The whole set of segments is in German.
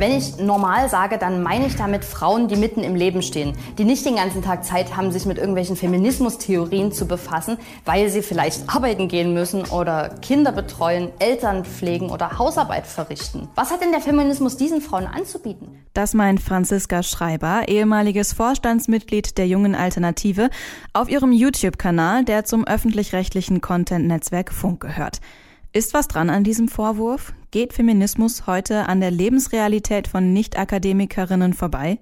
Wenn ich normal sage, dann meine ich damit Frauen, die mitten im Leben stehen, die nicht den ganzen Tag Zeit haben, sich mit irgendwelchen Feminismustheorien zu befassen, weil sie vielleicht arbeiten gehen müssen oder Kinder betreuen, Eltern pflegen oder Hausarbeit verrichten. Was hat denn der Feminismus diesen Frauen anzubieten? Das meint Franziska Schreiber, ehemaliges Vorstandsmitglied der Jungen Alternative, auf ihrem YouTube-Kanal, der zum öffentlich-rechtlichen Content-Netzwerk Funk gehört. Ist was dran an diesem Vorwurf? Geht Feminismus heute an der Lebensrealität von Nicht-Akademikerinnen vorbei?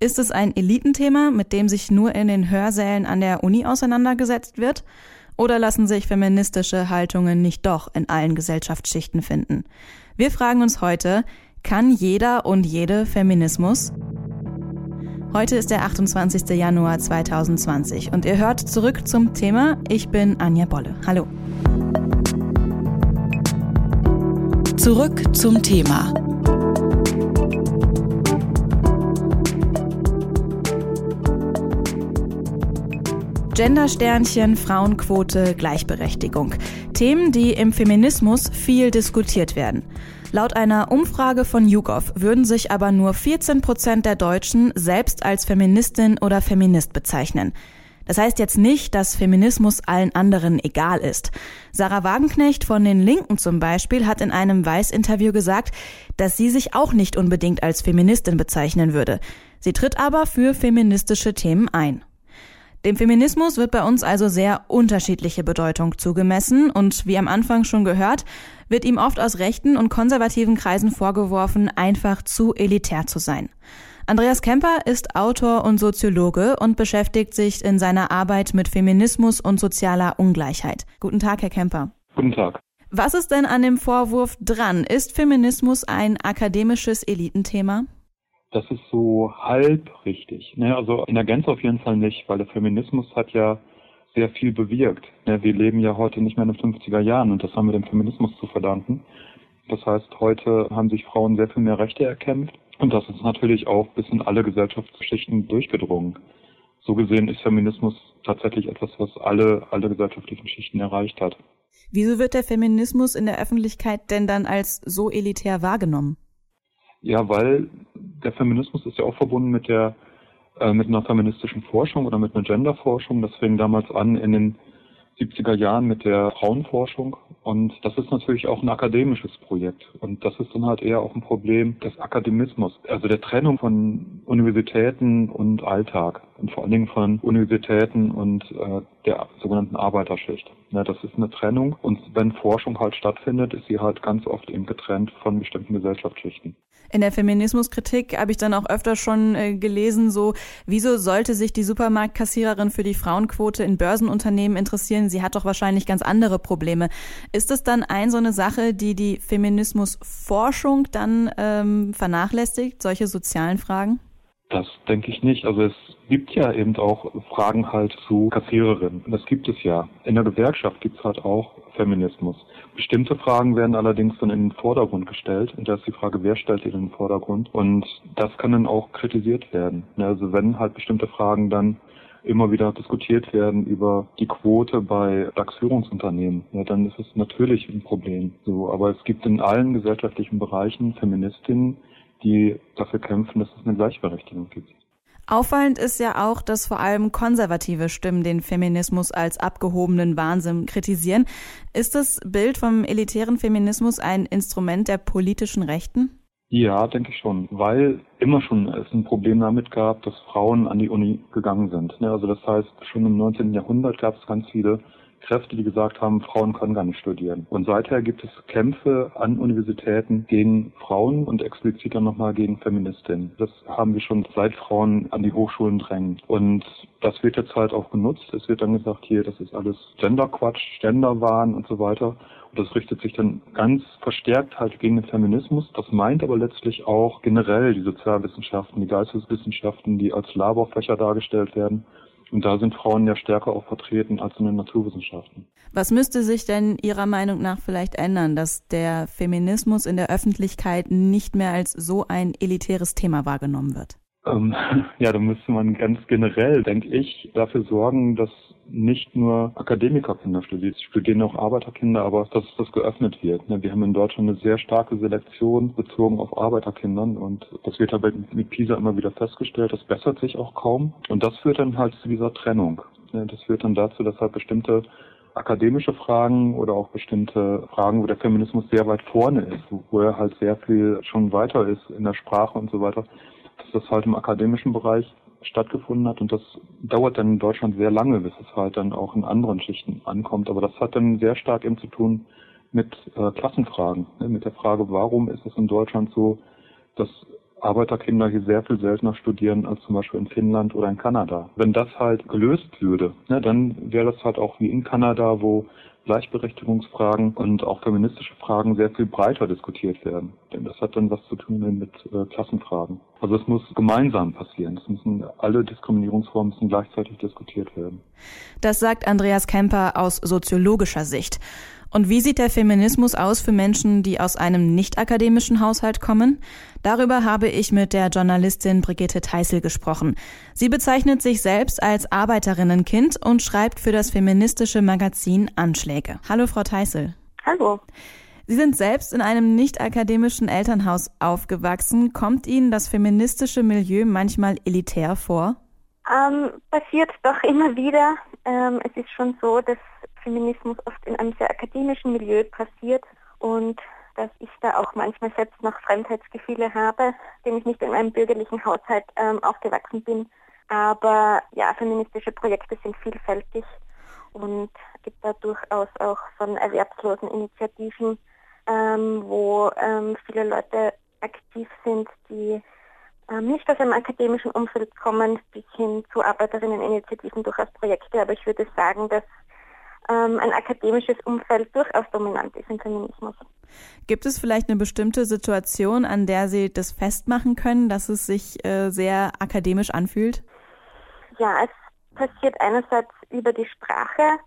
Ist es ein Elitenthema, mit dem sich nur in den Hörsälen an der Uni auseinandergesetzt wird? Oder lassen sich feministische Haltungen nicht doch in allen Gesellschaftsschichten finden? Wir fragen uns heute, kann jeder und jede Feminismus? Heute ist der 28. Januar 2020 und ihr hört zurück zum Thema. Ich bin Anja Bolle. Hallo. Zurück zum Thema. Gendersternchen, Frauenquote, Gleichberechtigung. Themen, die im Feminismus viel diskutiert werden. Laut einer Umfrage von YouGov würden sich aber nur 14 Prozent der Deutschen selbst als Feministin oder Feminist bezeichnen. Das heißt jetzt nicht, dass Feminismus allen anderen egal ist. Sarah Wagenknecht von den Linken zum Beispiel hat in einem Weiß-Interview gesagt, dass sie sich auch nicht unbedingt als Feministin bezeichnen würde. Sie tritt aber für feministische Themen ein. Dem Feminismus wird bei uns also sehr unterschiedliche Bedeutung zugemessen und wie am Anfang schon gehört, wird ihm oft aus rechten und konservativen Kreisen vorgeworfen, einfach zu elitär zu sein. Andreas Kemper ist Autor und Soziologe und beschäftigt sich in seiner Arbeit mit Feminismus und sozialer Ungleichheit. Guten Tag, Herr Kemper. Guten Tag. Was ist denn an dem Vorwurf dran? Ist Feminismus ein akademisches Elitenthema? Das ist so halb richtig. Ne? Also in der Gänze auf jeden Fall nicht, weil der Feminismus hat ja sehr viel bewirkt. Wir leben ja heute nicht mehr in den 50er Jahren und das haben wir dem Feminismus zu verdanken. Das heißt, heute haben sich Frauen sehr viel mehr Rechte erkämpft und das ist natürlich auch bis in alle Gesellschaftsschichten durchgedrungen. So gesehen ist Feminismus tatsächlich etwas, was alle, alle gesellschaftlichen Schichten erreicht hat. Wieso wird der Feminismus in der Öffentlichkeit denn dann als so elitär wahrgenommen? Ja, weil der Feminismus ist ja auch verbunden mit der äh, mit einer feministischen Forschung oder mit einer Genderforschung. Das fing damals an in den 70er Jahren mit der Frauenforschung und das ist natürlich auch ein akademisches Projekt und das ist dann halt eher auch ein Problem des Akademismus, also der Trennung von Universitäten und Alltag und vor allen Dingen von Universitäten und äh, der sogenannten Arbeiterschicht. Ja, das ist eine Trennung und wenn Forschung halt stattfindet, ist sie halt ganz oft eben getrennt von bestimmten Gesellschaftsschichten. In der Feminismuskritik habe ich dann auch öfter schon äh, gelesen, so, wieso sollte sich die Supermarktkassiererin für die Frauenquote in Börsenunternehmen interessieren? Sie hat doch wahrscheinlich ganz andere Probleme. Ist es dann ein so eine Sache, die die Feminismusforschung dann ähm, vernachlässigt, solche sozialen Fragen? Das denke ich nicht. Also es gibt ja eben auch Fragen halt zu Kassiererinnen. Das gibt es ja. In der Gewerkschaft gibt es halt auch Feminismus. Bestimmte Fragen werden allerdings dann in den Vordergrund gestellt. Und da ist die Frage, wer stellt die in den Vordergrund? Und das kann dann auch kritisiert werden. Also wenn halt bestimmte Fragen dann immer wieder diskutiert werden über die Quote bei DAX-Führungsunternehmen, ja, dann ist es natürlich ein Problem. So, aber es gibt in allen gesellschaftlichen Bereichen Feministinnen, die dafür kämpfen, dass es eine Gleichberechtigung gibt. Auffallend ist ja auch, dass vor allem konservative Stimmen den Feminismus als abgehobenen Wahnsinn kritisieren. Ist das Bild vom elitären Feminismus ein Instrument der politischen Rechten? Ja, denke ich schon, weil immer schon es ein Problem damit gab, dass Frauen an die Uni gegangen sind. Also das heißt, schon im 19. Jahrhundert gab es ganz viele Kräfte, die gesagt haben, Frauen können gar nicht studieren. Und seither gibt es Kämpfe an Universitäten gegen Frauen und explizit dann nochmal gegen Feministinnen. Das haben wir schon seit Frauen an die Hochschulen drängen. Und das wird jetzt halt auch genutzt. Es wird dann gesagt, hier, das ist alles Genderquatsch, Genderwahn und so weiter. Und das richtet sich dann ganz verstärkt halt gegen den Feminismus. Das meint aber letztlich auch generell die Sozialwissenschaften, die Geisteswissenschaften, die als Laborfächer dargestellt werden und da sind Frauen ja stärker auch vertreten als in den Naturwissenschaften. Was müsste sich denn Ihrer Meinung nach vielleicht ändern, dass der Feminismus in der Öffentlichkeit nicht mehr als so ein elitäres Thema wahrgenommen wird? Ähm, ja, da müsste man ganz generell, denke ich, dafür sorgen, dass nicht nur Akademikerkinder studieren, es studieren auch Arbeiterkinder, aber dass das geöffnet wird. Ne? Wir haben in Deutschland eine sehr starke Selektion bezogen auf Arbeiterkindern und das wird aber mit PISA immer wieder festgestellt. Das bessert sich auch kaum und das führt dann halt zu dieser Trennung. Ne? Das führt dann dazu, dass halt bestimmte akademische Fragen oder auch bestimmte Fragen, wo der Feminismus sehr weit vorne ist, wo er halt sehr viel schon weiter ist in der Sprache und so weiter, dass das halt im akademischen Bereich stattgefunden hat und das dauert dann in Deutschland sehr lange, bis es halt dann auch in anderen Schichten ankommt. Aber das hat dann sehr stark eben zu tun mit äh, Klassenfragen, ne? mit der Frage, warum ist es in Deutschland so, dass Arbeiterkinder hier sehr viel seltener studieren als zum Beispiel in Finnland oder in Kanada. Wenn das halt gelöst würde, ne, dann wäre das halt auch wie in Kanada, wo Gleichberechtigungsfragen und auch feministische Fragen sehr viel breiter diskutiert werden. Denn das hat dann was zu tun mit äh, Klassenfragen. Also es muss gemeinsam passieren. Es müssen alle Diskriminierungsformen müssen gleichzeitig diskutiert werden. Das sagt Andreas Kemper aus soziologischer Sicht. Und wie sieht der Feminismus aus für Menschen, die aus einem nicht akademischen Haushalt kommen? Darüber habe ich mit der Journalistin Brigitte Teissel gesprochen. Sie bezeichnet sich selbst als Arbeiterinnenkind und schreibt für das feministische Magazin Anschläge. Hallo, Frau Teissel. Hallo. Sie sind selbst in einem nicht akademischen Elternhaus aufgewachsen. Kommt Ihnen das feministische Milieu manchmal elitär vor? Ähm, passiert doch immer wieder. Ähm, es ist schon so, dass Feminismus oft in einem sehr akademischen Milieu passiert und dass ich da auch manchmal selbst noch Fremdheitsgefühle habe, dem ich nicht in einem bürgerlichen Haushalt ähm, aufgewachsen bin. Aber ja, feministische Projekte sind vielfältig und gibt da durchaus auch von erwerbslosen Initiativen, ähm, wo ähm, viele Leute aktiv sind, die ähm, nicht aus einem akademischen Umfeld kommen, bis hin zu Arbeiterinneninitiativen durchaus Projekte. Aber ich würde sagen, dass ähm, ein akademisches Umfeld durchaus dominant ist im Feminismus. Gibt es vielleicht eine bestimmte Situation, an der Sie das festmachen können, dass es sich äh, sehr akademisch anfühlt? Ja, es passiert einerseits über die Sprache,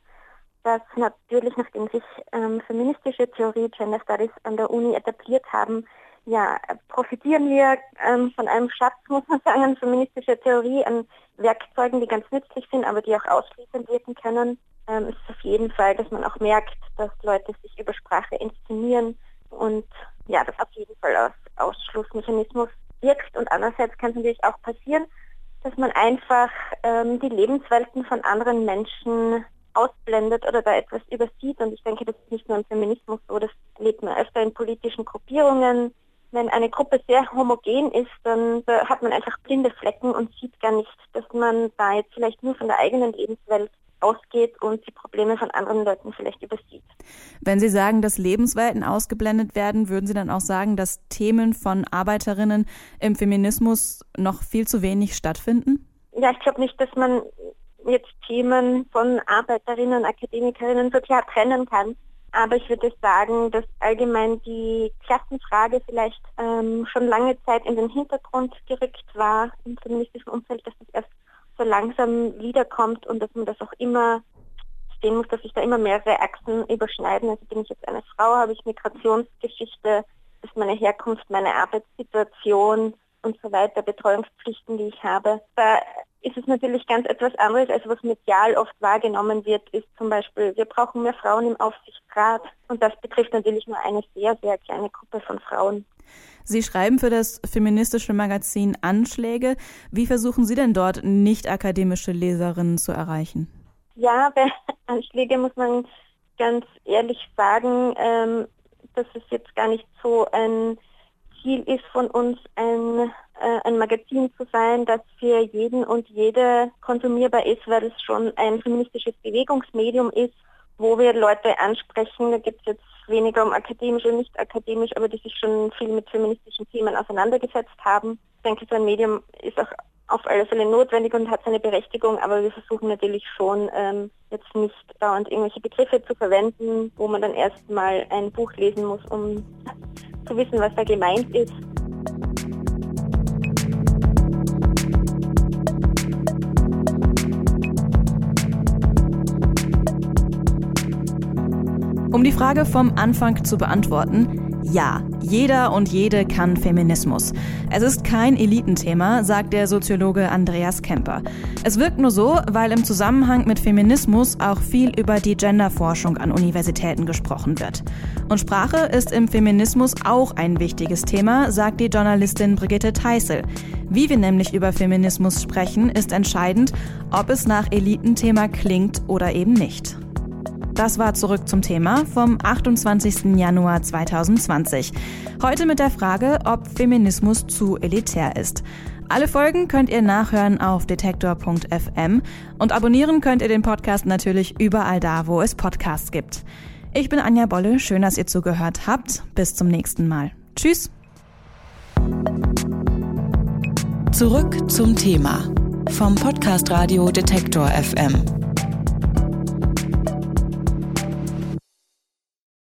dass natürlich, nachdem sich ähm, feministische Theorie, Gender Studies an der Uni etabliert haben, ja, profitieren wir ähm, von einem Schatz, muss man sagen, an feministischer Theorie, an Werkzeugen, die ganz nützlich sind, aber die auch ausschließend wirken können ähm, ist auf jeden Fall, dass man auch merkt, dass Leute sich über Sprache inszenieren und ja, das auf jeden Fall als Ausschlussmechanismus wirkt. Und andererseits kann es natürlich auch passieren, dass man einfach ähm, die Lebenswelten von anderen Menschen ausblendet oder da etwas übersieht. Und ich denke, das ist nicht nur im Feminismus so, das lebt man öfter in politischen Gruppierungen. Wenn eine Gruppe sehr homogen ist, dann hat man einfach blinde Flecken und sieht gar nicht, dass man da jetzt vielleicht nur von der eigenen Lebenswelt ausgeht und die Probleme von anderen Leuten vielleicht übersieht. Wenn Sie sagen, dass Lebenswelten ausgeblendet werden, würden Sie dann auch sagen, dass Themen von Arbeiterinnen im Feminismus noch viel zu wenig stattfinden? Ja, ich glaube nicht, dass man jetzt Themen von Arbeiterinnen, Akademikerinnen so klar trennen kann. Aber ich würde sagen, dass allgemein die Klassenfrage vielleicht ähm, schon lange Zeit in den Hintergrund gerückt war im feministischen Umfeld, dass das erst so langsam wiederkommt und dass man das auch immer sehen muss, dass sich da immer mehrere Achsen überschneiden. Also bin ich jetzt eine Frau, habe ich Migrationsgeschichte, ist meine Herkunft, meine Arbeitssituation und so weiter, Betreuungspflichten, die ich habe. Da ist es natürlich ganz etwas anderes, als was medial oft wahrgenommen wird, ist zum Beispiel, wir brauchen mehr Frauen im Aufsichtsrat und das betrifft natürlich nur eine sehr, sehr kleine Gruppe von Frauen. Sie schreiben für das feministische Magazin Anschläge. Wie versuchen Sie denn dort nicht akademische Leserinnen zu erreichen? Ja, bei Anschläge muss man ganz ehrlich sagen, ähm, dass es jetzt gar nicht so ein Ziel ist von uns, ein, ein Magazin zu sein, das für jeden und jede konsumierbar ist, weil es schon ein feministisches Bewegungsmedium ist, wo wir Leute ansprechen. Da gibt es jetzt weniger um akademisch und nicht akademisch, aber die sich schon viel mit feministischen Themen auseinandergesetzt haben. Ich denke, so ein Medium ist auch auf alle Fälle notwendig und hat seine Berechtigung, aber wir versuchen natürlich schon ähm, jetzt nicht dauernd irgendwelche Begriffe zu verwenden, wo man dann erstmal ein Buch lesen muss, um zu wissen, was da gemeint ist. Die Frage vom Anfang zu beantworten, Ja, jeder und jede kann Feminismus. Es ist kein Elitenthema, sagt der Soziologe Andreas Kemper. Es wirkt nur so, weil im Zusammenhang mit Feminismus auch viel über die Genderforschung an Universitäten gesprochen wird. Und Sprache ist im Feminismus auch ein wichtiges Thema, sagt die Journalistin Brigitte Teissel. Wie wir nämlich über Feminismus sprechen, ist entscheidend, ob es nach Elitenthema klingt oder eben nicht. Das war zurück zum Thema vom 28. Januar 2020. Heute mit der Frage, ob Feminismus zu elitär ist. Alle Folgen könnt ihr nachhören auf detektor.fm und abonnieren könnt ihr den Podcast natürlich überall da, wo es Podcasts gibt. Ich bin Anja Bolle, schön, dass ihr zugehört habt. Bis zum nächsten Mal. Tschüss. Zurück zum Thema vom Podcast Radio Detektor FM.